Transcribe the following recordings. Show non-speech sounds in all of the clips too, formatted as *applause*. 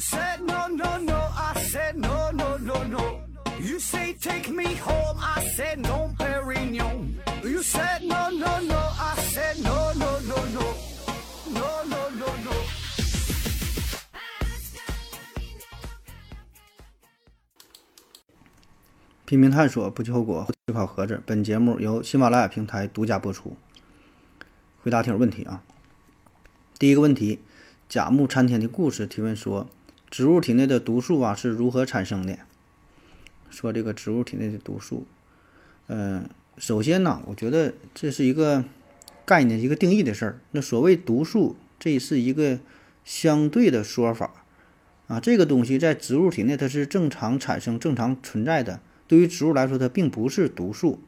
said no no no, I said no no no no. You say take me home, I said no, Perignon. You said no no no, I said no no no no, no no no no. 拼命探索，不计后果，思考盒子。本节目由喜马拉雅平台独家播出。回答听友问题啊。第一个问题，甲木参天的故事提问说，植物体内的毒素啊是如何产生的？说这个植物体内的毒素，嗯、首先呢，我觉得这是一个概念、一个定义的事儿。那所谓毒素，这是一个相对的说法啊。这个东西在植物体内它是正常产生、正常存在的。对于植物来说，它并不是毒素，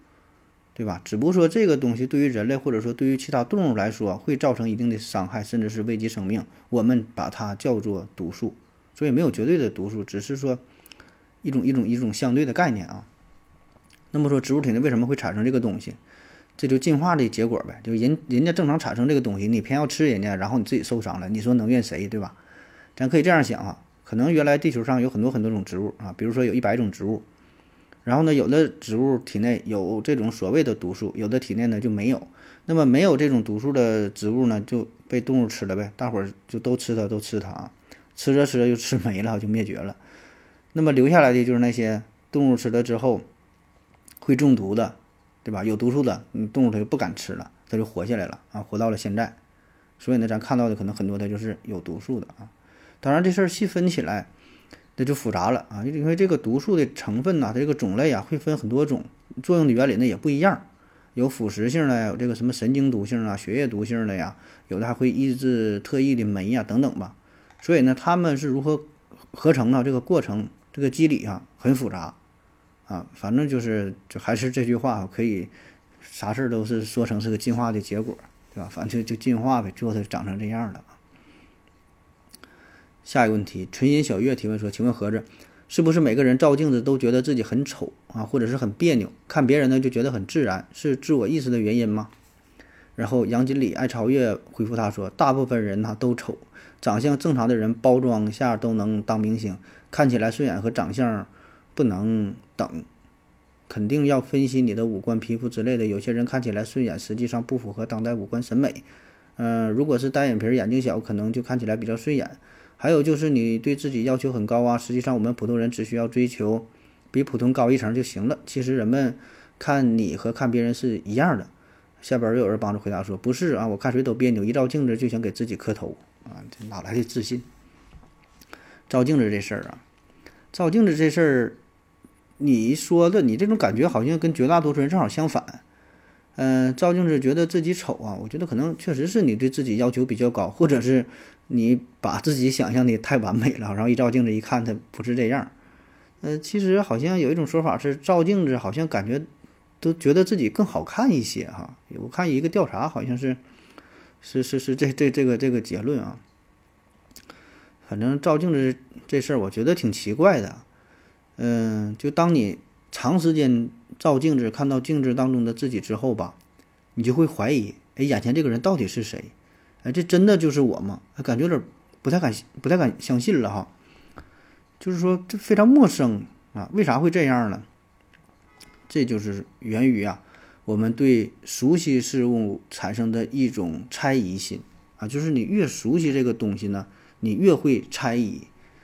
对吧？只不过说这个东西对于人类或者说对于其他动物来说会造成一定的伤害，甚至是危及生命，我们把它叫做毒素。所以没有绝对的毒素，只是说一种一种一种相对的概念啊。那么说植物体内为什么会产生这个东西？这就进化的结果呗，就人人家正常产生这个东西，你偏要吃人家，然后你自己受伤了，你说能怨谁，对吧？咱可以这样想啊，可能原来地球上有很多很多种植物啊，比如说有一百种植物。然后呢，有的植物体内有这种所谓的毒素，有的体内呢就没有。那么没有这种毒素的植物呢，就被动物吃了呗，大伙儿就都吃它，都吃它啊，吃着吃着就吃没了，就灭绝了。那么留下来的就是那些动物吃了之后会中毒的，对吧？有毒素的，嗯，动物它就不敢吃了，它就活下来了啊，活到了现在。所以呢，咱看到的可能很多它就是有毒素的啊。当然这事儿细分起来。那就复杂了啊，因为这个毒素的成分呐，它这个种类啊会分很多种，作用的原理呢也不一样，有腐蚀性的，有这个什么神经毒性啊、血液毒性的呀，有的还会抑制特异的酶呀等等吧。所以呢，它们是如何合成呢？这个过程，这个机理啊很复杂啊。反正就是就还是这句话，可以啥事儿都是说成是个进化的结果，对吧？反正就就进化呗，最后它长成这样了。下一个问题，纯音小月提问说：“请问盒子，是不是每个人照镜子都觉得自己很丑啊，或者是很别扭？看别人呢就觉得很自然，是自我意识的原因吗？”然后杨锦鲤爱超越回复他说：“大部分人呢都丑，长相正常的人包装下都能当明星，看起来顺眼和长相不能等，肯定要分析你的五官、皮肤之类的。有些人看起来顺眼，实际上不符合当代五官审美。嗯、如果是单眼皮、眼睛小，可能就看起来比较顺眼。”还有就是你对自己要求很高啊，实际上我们普通人只需要追求比普通高一层就行了。其实人们看你和看别人是一样的。下边又有人帮着回答说：“不是啊，我看谁都别扭，一照镜子就想给自己磕头啊，这哪来的自信？”照镜子这事儿啊，照镜子这事儿，你说的你这种感觉好像跟绝大多数人正好相反。嗯、照镜子觉得自己丑啊，我觉得可能确实是你对自己要求比较高，或者是你把自己想象的太完美了，然后一照镜子一看，它不是这样。呃，其实好像有一种说法是，照镜子好像感觉都觉得自己更好看一些哈。我看一个调查好像是，是是是这这这个这个结论啊。反正照镜子这事儿，我觉得挺奇怪的。嗯，就当你长时间照镜子，看到镜子当中的自己之后吧，你就会怀疑，哎，眼前这个人到底是谁？哎，这真的就是我吗？感觉有点不太敢不太敢相信了哈。就是说，这非常陌生啊，为啥会这样呢？这就是源于啊，我们对熟悉事物产生的一种猜疑心啊，就是你越熟悉这个东西呢，你越会猜疑，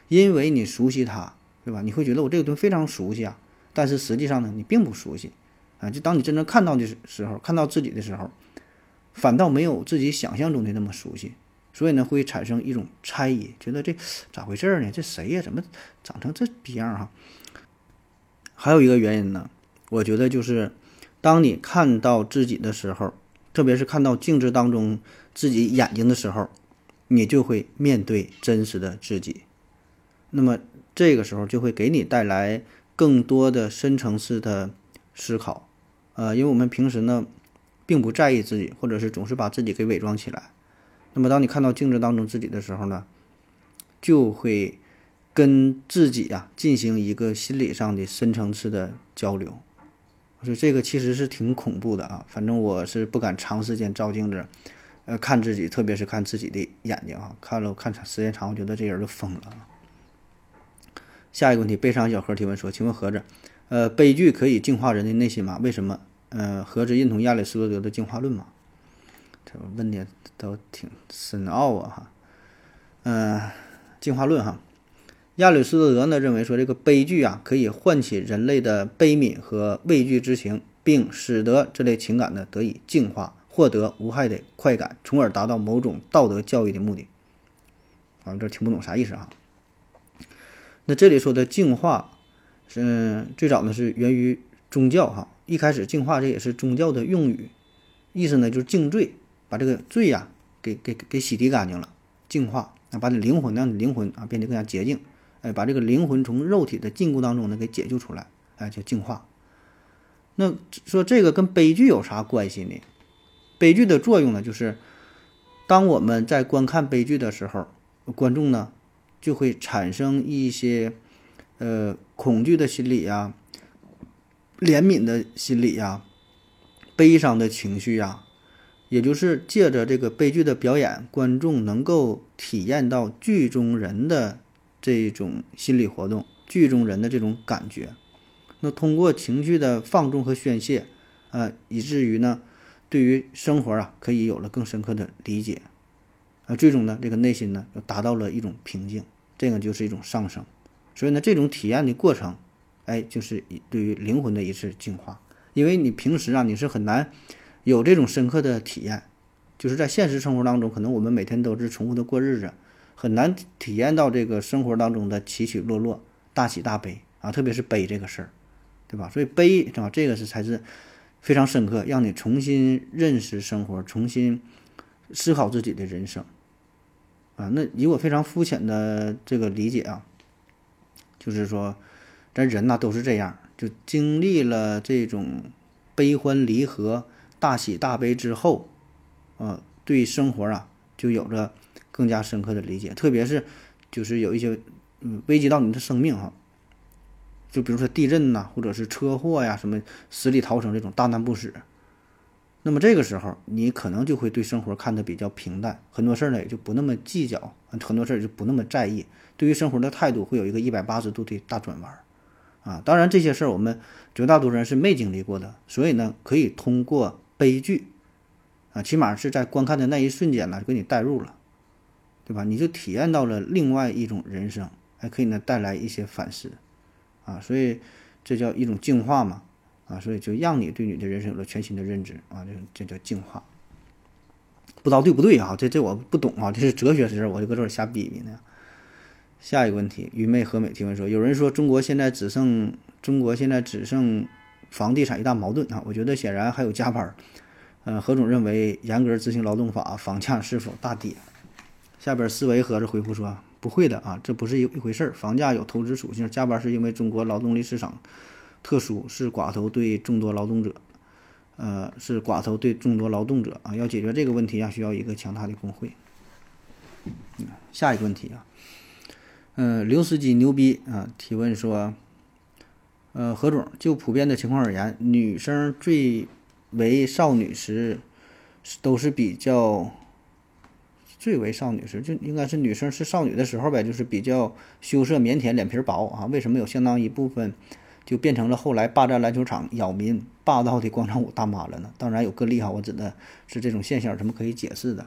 因为你熟悉它，对吧？你会觉得我这个东西非常熟悉啊，但是实际上呢，你并不熟悉啊。就当你真正看到的时候，看到自己的时候，反倒没有自己想象中的那么熟悉。所以呢，会产生一种猜疑，觉得这 *sniffs* 咋回事儿呢？这谁呀？怎么长成这逼样哈？还有一个原因呢，我觉得就是，当你看到自己的时候，特别是看到镜子当中自己眼睛的时候，你就会面对真实的自己。那么这个时候就会给你带来更多的深层次的思考，呃，因为我们平时呢，并不在意自己，或者是总是把自己给伪装起来。那么，当你看到镜子当中自己的时候呢，就会跟自己啊进行一个心理上的深层次的交流。所以这个其实是挺恐怖的啊，反正我是不敢长时间照镜子，呃，看自己，特别是看自己的眼睛啊，看了看长时间长，我觉得这人就疯了。下一个问题，悲伤小何提问说：“请问盒子，呃，悲剧可以净化人的内心吗？为什么？呃，盒子认同亚里士多德的进化论吗？”这问的都挺深奥啊哈。嗯，进化论哈，亚里士多德呢认为说这个悲剧啊可以唤起人类的悲悯和畏惧之情，并使得这类情感呢得以净化，获得无害的快感，从而达到某种道德教育的目的。啊，这听不懂啥意思啊？那这里说的净化，嗯，最早呢是源于宗教哈。一开始净化这也是宗教的用语，意思呢就是净罪，把这个罪呀给给给洗涤干净了，净化，那把你灵魂让你灵魂啊变得更加洁净，把这个灵魂从肉体的禁锢当中呢给解救出来，哎，叫净化。那说这个跟悲剧有啥关系呢？悲剧的作用呢，就是当我们在观看悲剧的时候，观众呢。就会产生一些，呃，恐惧的心理呀，怜悯的心理呀，悲伤的情绪呀，也就是借着这个悲剧的表演，观众能够体验到剧中人的这种心理活动，剧中人的这种感觉。那通过情绪的放纵和宣泄，啊，以至于呢，对于生活啊，可以有了更深刻的理解。啊，最终呢，这个内心呢，又达到了一种平静，这个就是一种上升。所以呢，这种体验的过程，哎，就是对于灵魂的一次净化。因为你平时啊，你是很难有这种深刻的体验，就是在现实生活当中，可能我们每天都是重复的过日子，很难体验到这个生活当中的起起落落、大喜大悲啊，特别是悲这个事儿，对吧？所以悲，对吧？这个是才是非常深刻，让你重新认识生活，重新思考自己的人生。啊，那以我非常肤浅的这个理解啊，就是说，咱人呐都是这样，就经历了这种悲欢离合、大喜大悲之后，啊，对生活啊就有着更加深刻的理解。特别是就是有一些嗯危及到你的生命哈，就比如说地震呐，或者是车祸呀，什么死里逃生这种大难不死。那么这个时候，你可能就会对生活看得比较平淡，很多事儿呢也就不那么计较，很多事儿就不那么在意，对于生活的态度会有一个一百八十度的大转弯，啊，当然这些事儿我们绝大多数人是没经历过的，所以呢，可以通过悲剧，啊，起码是在观看的那一瞬间呢，给你带入了，对吧？你就体验到了另外一种人生，还可以呢带来一些反思，啊，所以这叫一种净化嘛。啊，所以就让你对你的人生有了全新的认知啊，这这叫净化。不知道对不对啊？这这我不懂啊，这是哲学知识，我就搁这儿瞎比比呢。下一个问题，愚昧和美提问说，有人说中国现在只剩中国现在只剩房地产一大矛盾啊，我觉得显然还有加班儿。呃，何总认为严格执行劳动法，房价是否大跌？下边思维盒子回复说，不会的啊，这不是一一回事儿，房价有投资属性，加班是因为中国劳动力市场。特殊是寡头对众多劳动者，呃，是寡头对众多劳动者啊，要解决这个问题啊，需要一个强大的工会。下一个问题啊，嗯，刘司机牛逼啊，提问说，呃，何总，就普遍的情况而言，女生最为少女时，都是比较最为少女时，就应该是女生是少女的时候呗，就是比较羞涩腼腆，脸皮薄啊，为什么有相当一部分？就变成了后来霸占篮球场、扰民、霸道的广场舞大妈了呢？当然有个例哈，我指的是这种现象，什么可以解释的？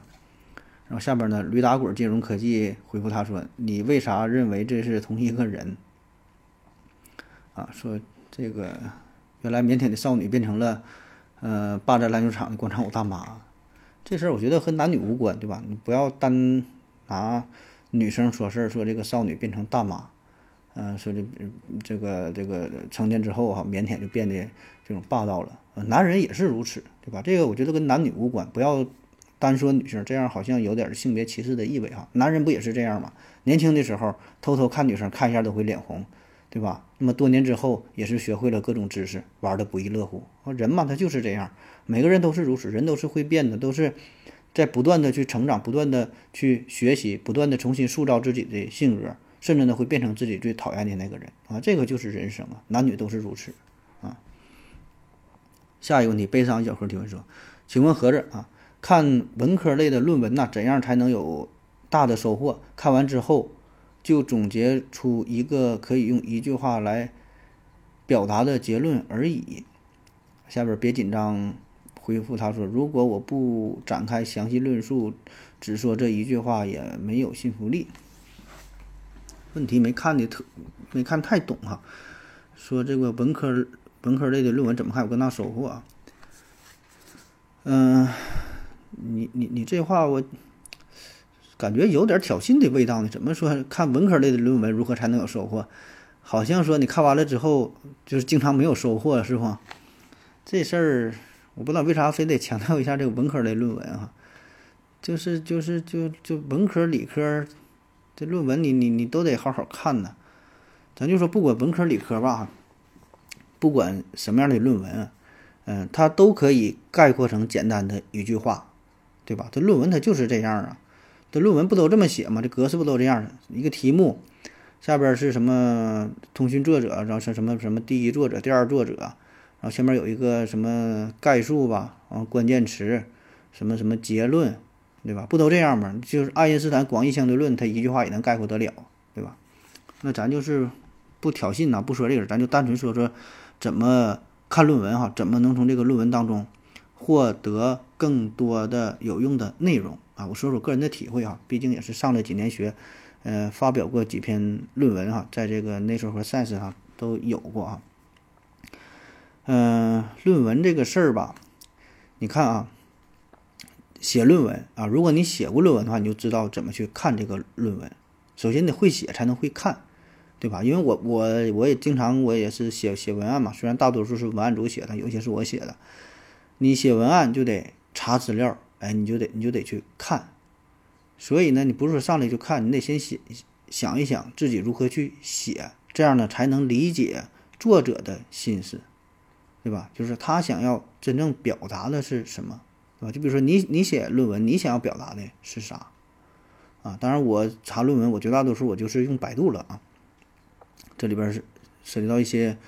然后下边呢，驴打滚金融科技回复他说：“你为啥认为这是同一个人？”啊，说这个原来腼腆的少女变成了呃霸占篮球场的广场舞大妈，这事儿我觉得和男女无关，对吧？你不要单拿女生说事儿，说这个少女变成大妈。嗯，说这这个这个成年之后哈，腼腆就变得这种霸道了。男人也是如此，对吧？这个我觉得跟男女无关，不要单说女生，这样好像有点性别歧视的意味哈。男人不也是这样吗？年轻的时候偷偷看女生看一下都会脸红，对吧？那么多年之后也是学会了各种知识，玩的不亦乐乎。人嘛，他就是这样，每个人都是如此，人都是会变的，都是在不断的去成长，不断的去学习，不断的重新塑造自己的性格。甚至呢，会变成自己最讨厌的那个人啊！这个就是人生啊，男女都是如此啊。下一个问题，悲伤小何提问说：“请问盒子啊，看文科类的论文呐，怎样才能有大的收获？看完之后就总结出一个可以用一句话来表达的结论而已。下边别紧张，回复他说：“如果我不展开详细论述，只说这一句话，也没有信服力。”问题没看的特，没看太懂哈。说这个文科文科类的论文怎么还有更大收获？嗯，你你你这话我。感觉有点挑衅的味道呢。怎么说？看文科类的论文如何才能有收获？好像说你看完了之后，就是经常没有收获，是不？这事儿我不知道为啥非得强调一下这个文科类论文啊？就是就是就就文科理科这论文，你你你都得好好看呢。咱就说不管文科理科吧，不管什么样的论文，嗯，它都可以概括成简单的一句话，对吧？这论文它就是这样啊。这论文不都这么写吗？这格式不都这样的？一个题目下边是什么通讯作者，然后是什么什么第一作者、第二作者，然后下面有一个什么概述吧，啊，关键词，什么什么结论，对吧？不都这样吗？就是爱因斯坦广义相对论，他一句话也能概括得了，对吧？那咱就是不挑衅呐，不说这个，咱就单纯说说怎么看论文哈，怎么能从这个论文当中获得更多的有用的内容。啊，我说说个人的体会哈，毕竟也是上了几年学，呃，发表过几篇论文哈，在这个 Nature 和 Science 上都有过啊。嗯，论文这个事儿吧，你看啊，写论文啊，如果你写过论文的话，你就知道怎么去看这个论文。首先得会写才能会看，对吧？因为我我我也经常我也是写写文案嘛，虽然大多数是文案组写的，有些是我写的。你写文案就得查资料。哎，你就得你就得去看，所以呢，你不是说上来就看，你得先写想一想自己如何去写，这样呢才能理解作者的心思，对吧？就是他想要真正表达的是什么，对吧？就比如说你你写论文，你想要表达的是啥啊？当然，我查论文，我绝大多数我就是用百度了啊。这里边是涉及到一些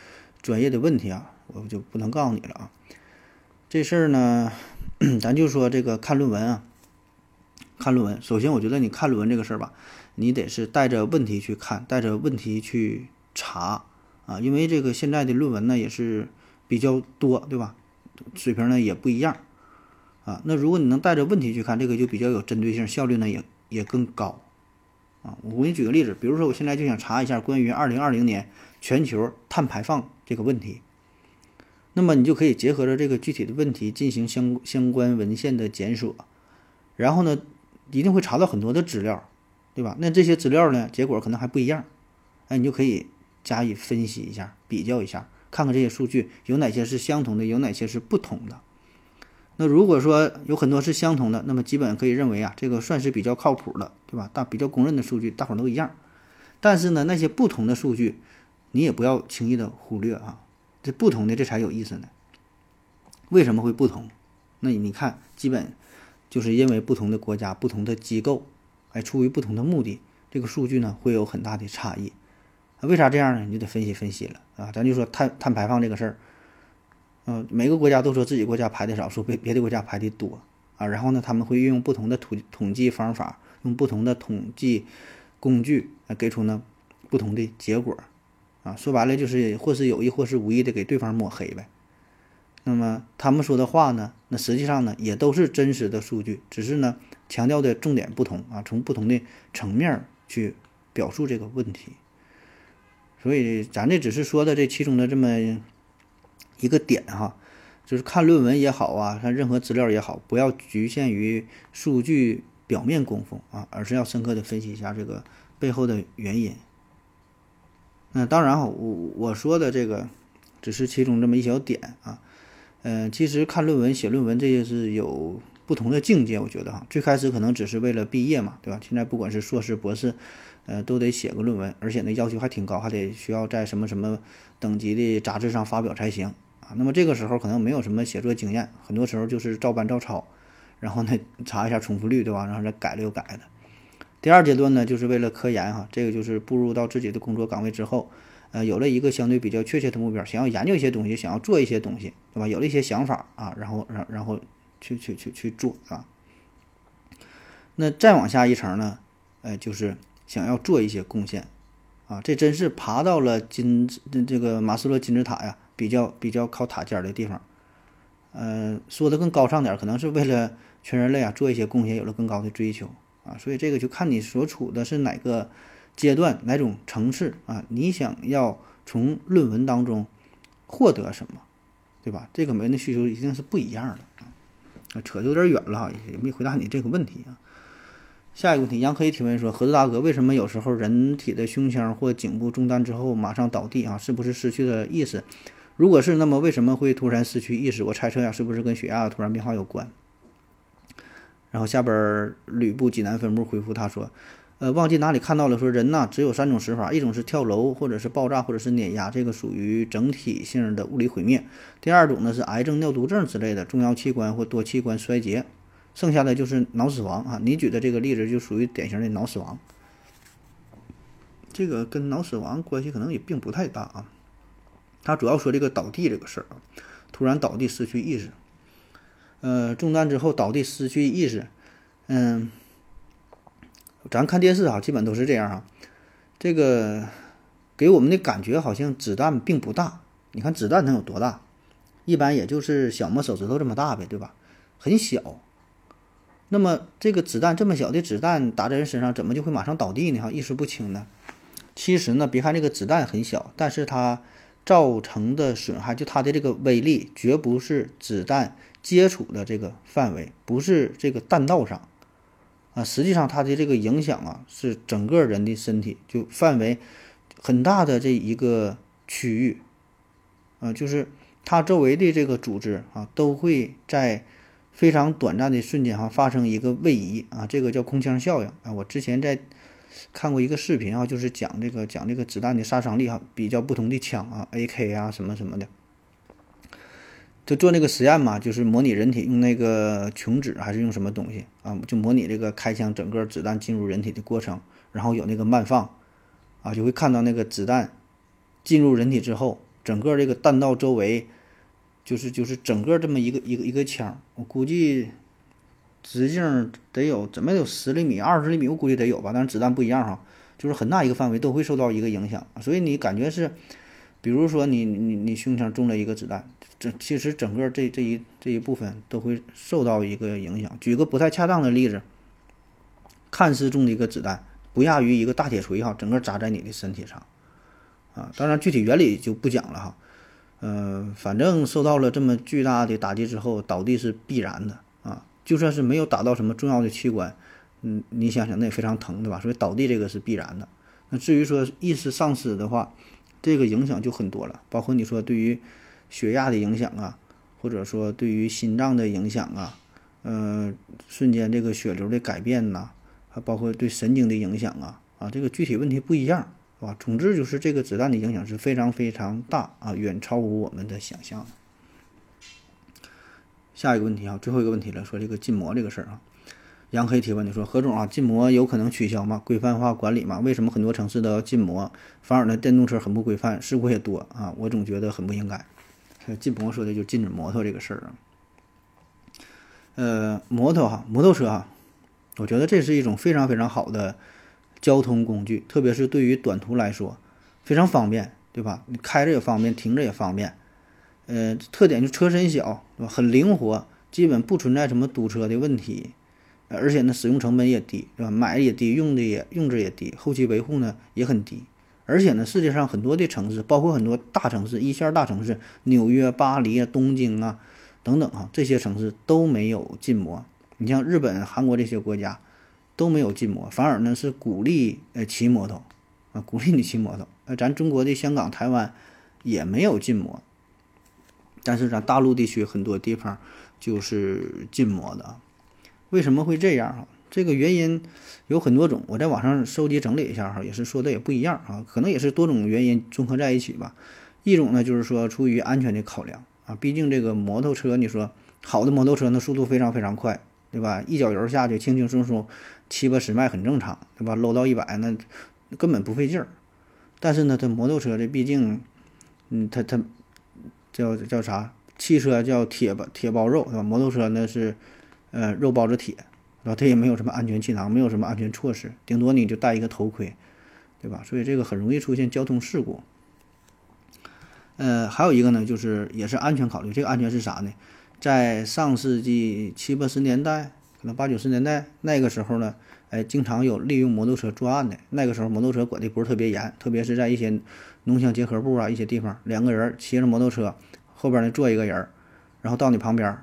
专业的问题啊，我就不能告诉你了啊。这事儿呢。咱就说这个看论文啊，看论文。首先，我觉得你看论文这个事儿吧，你得是带着问题去看，带着问题去查啊。因为这个现在的论文呢也是比较多，对吧？水平呢也不一样啊。那如果你能带着问题去看，这个就比较有针对性，效率呢也也更高啊。我给你举个例子，比如说我现在就想查一下关于二零二零年全球碳排放这个问题。那么你就可以结合着这个具体的问题进行相相关文献的检索，然后呢，一定会查到很多的资料，对吧？那这些资料呢，结果可能还不一样，哎，你就可以加以分析一下，比较一下，看看这些数据有哪些是相同的，有哪些是不同的。那如果说有很多是相同的，那么基本可以认为啊，这个算是比较靠谱的，对吧？大比较公认的数据，大伙儿都一样。但是呢，那些不同的数据，你也不要轻易的忽略啊。这不同的这才有意思呢。为什么会不同？那你看，基本就是因为不同的国家、不同的机构，哎，出于不同的目的，这个数据呢会有很大的差异。为啥这样呢？你就得分析分析了啊。咱就说碳碳排放这个事儿，嗯，每个国家都说自己国家排的少，说别别的国家排的多啊。然后呢，他们会运用不同的统统计方法，用不同的统计工具来给出呢不同的结果。啊，说白了就是或是有意或是无意的给对方抹黑呗。那么他们说的话呢，那实际上呢也都是真实的数据，只是呢强调的重点不同啊，从不同的层面去表述这个问题。所以咱这只是说的这其中的这么一个点哈，就是看论文也好啊，看任何资料也好，不要局限于数据表面功夫啊，而是要深刻的分析一下这个背后的原因。那当然哈，我我说的这个只是其中这么一小点啊，嗯，其实看论文、写论文这些是有不同的境界，我觉得哈，最开始可能只是为了毕业嘛，对吧？现在不管是硕士、博士，呃，都得写个论文，而且呢要求还挺高，还得需要在什么什么等级的杂志上发表才行啊。那么这个时候可能没有什么写作经验，很多时候就是照搬照抄，然后呢查一下重复率，对吧？然后再改了又改的。第二阶段呢，就是为了科研哈，这个就是步入到自己的工作岗位之后，呃，有了一个相对比较确切的目标，想要研究一些东西，想要做一些东西，对吧？有了一些想法啊，然后，然然后去去去去做啊。那再往下一层呢，呃，就是想要做一些贡献，啊，这真是爬到了金这个马斯洛金字塔呀，比较比较靠塔尖的地方。呃，说的更高尚点，可能是为了全人类啊做一些贡献，有了更高的追求啊。所以这个就看你所处的是哪个阶段、哪种层次啊，你想要从论文当中获得什么，对吧？这个每人的需求一定是不一样的啊。扯的有点远了哈，也没回答你这个问题啊。下一个问题，杨可以提问说：何子大哥，为什么有时候人体的胸腔或颈部中弹之后马上倒地啊？是不是失去了意识？如果是，那么为什么会突然失去意识？我猜测呀，是不是跟血压突然变化有关？然后下边吕布济南分部回复他说：呃，忘记哪里看到了，说人呐只有三种死法，一种是跳楼，或者是爆炸，或者是碾压，这个属于整体性的物理毁灭。第二种呢是癌症、尿毒症之类的重要器官或多器官衰竭。剩下的就是脑死亡啊！你举的这个例子就属于典型的脑死亡，这个跟脑死亡关系可能也并不太大啊。他主要说这个倒地这个事儿啊，突然倒地失去意识，呃，中弹之后倒地失去意识，嗯，咱看电视啊，基本都是这样啊。这个给我们的感觉好像子弹并不大，你看子弹能有多大？一般也就是小拇手指头这么大呗，对吧？很小。那么这个子弹这么小的子弹打在人身上，怎么就会马上倒地呢？哈，意识不清呢？其实呢，别看这个子弹很小，但是它造成的损害，就它的这个威力，绝不是子弹接触的这个范围，不是这个弹道上啊。实际上，它的这个影响啊，是整个人的身体，就范围很大的这一个区域啊，就是它周围的这个组织啊，都会在。非常短暂的瞬间哈，发生一个位移啊，这个叫空腔效应啊。我之前在看过一个视频啊，就是讲这个讲这个子弹的杀伤力哈，比较不同的枪啊，AK 啊什么什么的，就做那个实验嘛，就是模拟人体用那个琼脂还是用什么东西啊，就模拟这个开枪整个子弹进入人体的过程，然后有那个慢放啊，就会看到那个子弹进入人体之后，整个这个弹道周围。就是就是整个这么一个一个一个腔，我估计直径得有怎么有十厘米、二十厘米，我估计得有吧。但是子弹不一样哈，就是很大一个范围都会受到一个影响。所以你感觉是，比如说你你你胸腔中了一个子弹，这其实整个这这一这一部分都会受到一个影响。举个不太恰当的例子，看似中的一个子弹，不亚于一个大铁锤哈，整个砸在你的身体上啊。当然具体原理就不讲了哈。嗯，反正受到了这么巨大的打击之后，倒地是必然的啊。就算是没有打到什么重要的器官，嗯，你想想那也非常疼，对吧？所以倒地这个是必然的。那至于说意识丧失的话，这个影响就很多了，包括你说对于血压的影响啊，或者说对于心脏的影响啊，嗯，瞬间这个血流的改变呐，还包括对神经的影响啊，啊，这个具体问题不一样。啊，总之就是这个子弹的影响是非常非常大啊，远超乎我们的想象。下一个问题啊，最后一个问题了，说这个禁摩这个事儿啊，杨黑提问的说，何总啊，禁摩有可能取消吗？规范化管理吗？为什么很多城市都要禁摩？反而呢，电动车很不规范，事故也多啊，我总觉得很不应该。禁摩说的就禁止摩托这个事儿啊，呃，摩托哈，摩托车哈，我觉得这是一种非常非常好的。交通工具，特别是对于短途来说，非常方便，对吧？你开着也方便，停着也方便。呃，特点就车身小，对吧？很灵活，基本不存在什么堵车的问题。而且呢，使用成本也低，对吧？买的也低，用的也用着也低，后期维护呢也很低。而且呢，世界上很多的城市，包括很多大城市、一线大城市，纽约、巴黎啊、东京啊等等啊，这些城市都没有禁摩。你像日本、韩国这些国家。都没有禁摩，反而呢是鼓励呃骑摩托，啊鼓励你骑摩托。呃，咱中国的香港、台湾也没有禁摩，但是咱大陆地区很多地方就是禁摩的。为什么会这样啊？这个原因有很多种，我在网上收集整理一下哈，也是说的也不一样啊，可能也是多种原因综合在一起吧。一种呢就是说出于安全的考量啊，毕竟这个摩托车，你说好的摩托车那速度非常非常快，对吧？一脚油下去轻轻松松。七八十迈很正常，对吧？搂到一百那根本不费劲儿。但是呢，它摩托车这毕竟，嗯，它它叫叫啥？汽车叫铁包铁包肉，是吧？摩托车那是呃肉包着铁对吧？它也没有什么安全气囊，没有什么安全措施，顶多你就戴一个头盔，对吧？所以这个很容易出现交通事故。呃，还有一个呢，就是也是安全考虑。这个安全是啥呢？在上世纪七八十年代，可能八九十年代那个时候呢，哎，经常有利用摩托车作案的。那个时候摩托车管的不是特别严，特别是在一些农乡结合部啊一些地方，两个人骑着摩托车，后边呢坐一个人，然后到你旁边，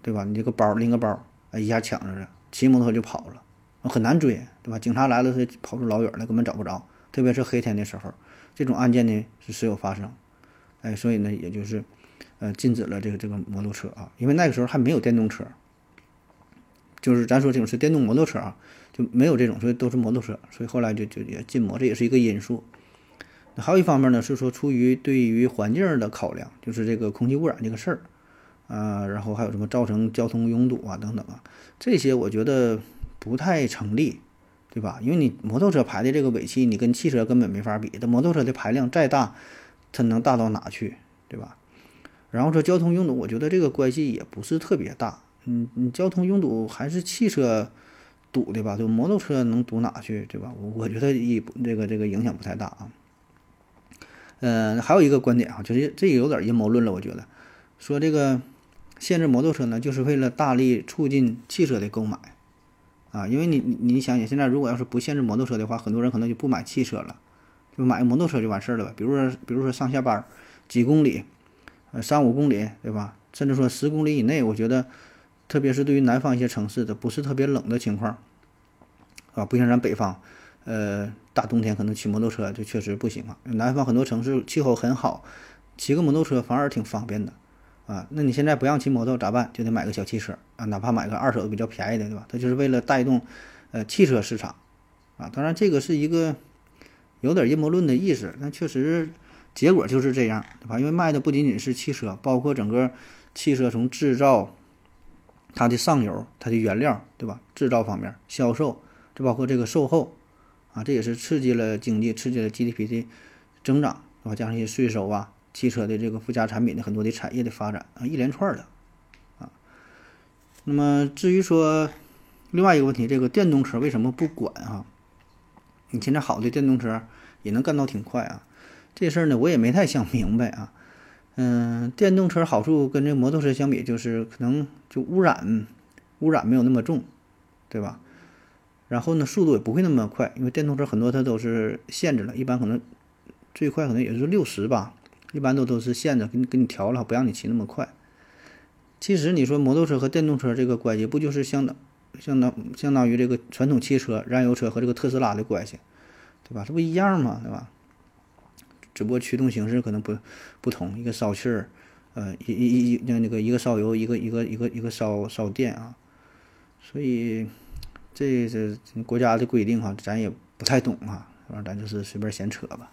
对吧？你这个包拎个包，啊，一下抢着了，骑摩托就跑了，很难追，对吧？警察来了，他跑出老远了，根本找不着。特别是黑天的时候，这种案件呢是时有发生。哎，所以呢，也就是，呃，禁止了这个这个摩托车啊，因为那个时候还没有电动车，就是咱说这种是电动摩托车啊，就没有这种，所以都是摩托车，所以后来就就也禁摩，这也是一个因素。那还有一方面呢，是说出于对于环境的考量，就是这个空气污染这个事儿，啊，然后还有什么造成交通拥堵啊等等啊，这些我觉得不太成立，对吧？因为你摩托车排的这个尾气，你跟汽车根本没法比，这摩托车的排量再大。它能大到哪去，对吧？然后说交通拥堵，我觉得这个关系也不是特别大。嗯，你交通拥堵还是汽车堵的吧？就摩托车能堵哪去，对吧？我我觉得也这个这个影响不太大啊。嗯，还有一个观点啊，就是这有点阴谋论了。我觉得说这个限制摩托车呢，就是为了大力促进汽车的购买啊。因为你你想想，现在如果要是不限制摩托车的话，很多人可能就不买汽车了。就买个摩托车就完事儿了呗，比如说，比如说上下班几公里，呃，三五公里，对吧？甚至说十公里以内，我觉得，特别是对于南方一些城市的不是特别冷的情况，啊，不像咱北方，呃，大冬天可能骑摩托车就确实不行啊。南方很多城市气候很好，骑个摩托车反而挺方便的，啊，那你现在不让骑摩托咋办？就得买个小汽车啊，哪怕买个二手的比较便宜的，对吧？它就是为了带动，呃，汽车市场，啊，当然这个是一个。有点阴谋论的意思，但确实结果就是这样，对吧？因为卖的不仅仅是汽车，包括整个汽车从制造它的上游、它的原料，对吧？制造方面、销售，这包括这个售后啊，这也是刺激了经济、刺激了 GDP 的增长，对吧？加上一些税收啊，汽车的这个附加产品的很多的产业的发展啊，一连串的啊。那么至于说另外一个问题，这个电动车为什么不管啊？你现在好的电动车也能干到挺快啊，这事儿呢我也没太想明白啊。嗯，电动车好处跟这摩托车相比，就是可能就污染污染没有那么重，对吧？然后呢，速度也不会那么快，因为电动车很多它都是限制了，一般可能最快可能也就是六十吧，一般都都是限制给你给你调了，不让你骑那么快。其实你说摩托车和电动车这个关系，不就是相当？相当相当于这个传统汽车、燃油车和这个特斯拉的关系，对吧？这不一样吗？对吧？只不过驱动形式可能不不同，一个烧气儿，呃，一一一那那个一个烧油，一个一个一个一个烧烧电啊。所以这是国家的规定哈，咱也不太懂啊，反正咱就是随便闲扯吧。